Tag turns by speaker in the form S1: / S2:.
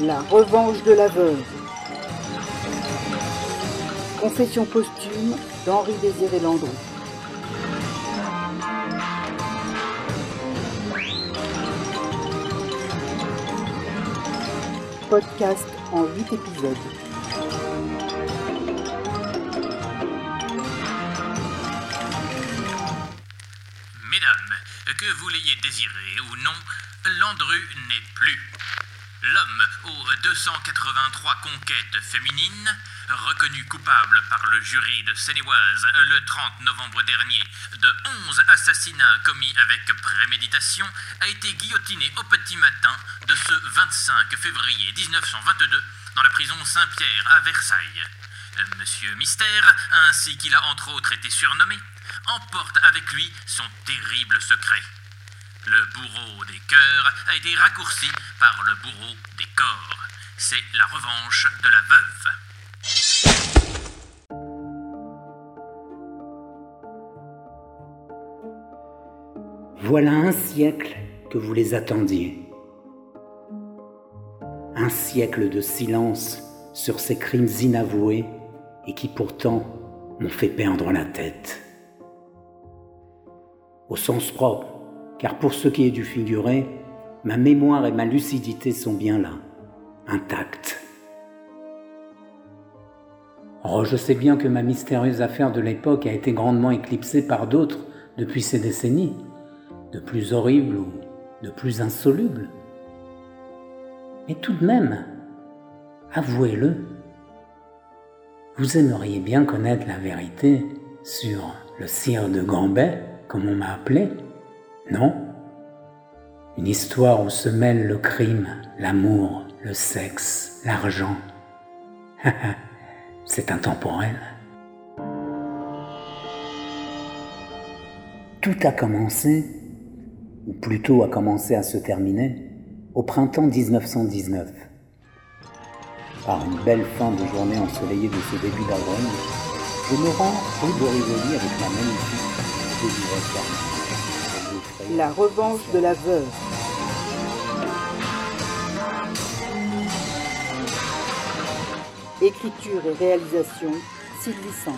S1: La revanche de la veuve. Confession posthume d'Henri Désiré Landreau. Podcast en 8 épisodes.
S2: Mesdames, que vous l'ayez désiré ou non, Landru n'est plus. L'homme aux 283 conquêtes féminines, reconnu coupable par le jury de Seine-et-Oise le 30 novembre dernier de 11 assassinats commis avec préméditation, a été guillotiné au petit matin de ce 25 février 1922 dans la prison Saint-Pierre à Versailles. Monsieur Mystère, ainsi qu'il a entre autres été surnommé, emporte avec lui son terrible secret. Le bourreau des cœurs a été raccourci par le bourreau des corps. C'est la revanche de la veuve.
S3: Voilà un siècle que vous les attendiez. Un siècle de silence sur ces crimes inavoués et qui pourtant m'ont fait perdre la tête. Au sens propre, car pour ce qui est du figuré, ma mémoire et ma lucidité sont bien là, intactes. Oh, je sais bien que ma mystérieuse affaire de l'époque a été grandement éclipsée par d'autres depuis ces décennies, de plus horribles ou de plus insolubles. Mais tout de même, avouez-le, vous aimeriez bien connaître la vérité sur le sire de Gambet, comme on m'a appelé, non? Une histoire où se mêlent le crime, l'amour, le sexe, l'argent. C'est intemporel. Tout a commencé, ou plutôt a commencé à se terminer, au printemps 1919. Par une belle fin de journée ensoleillée de ce début d'avril, je me rends rue de Rivoli avec ma magnifique.
S1: La revanche de la veuve. Écriture et réalisation, Sylvie Saint.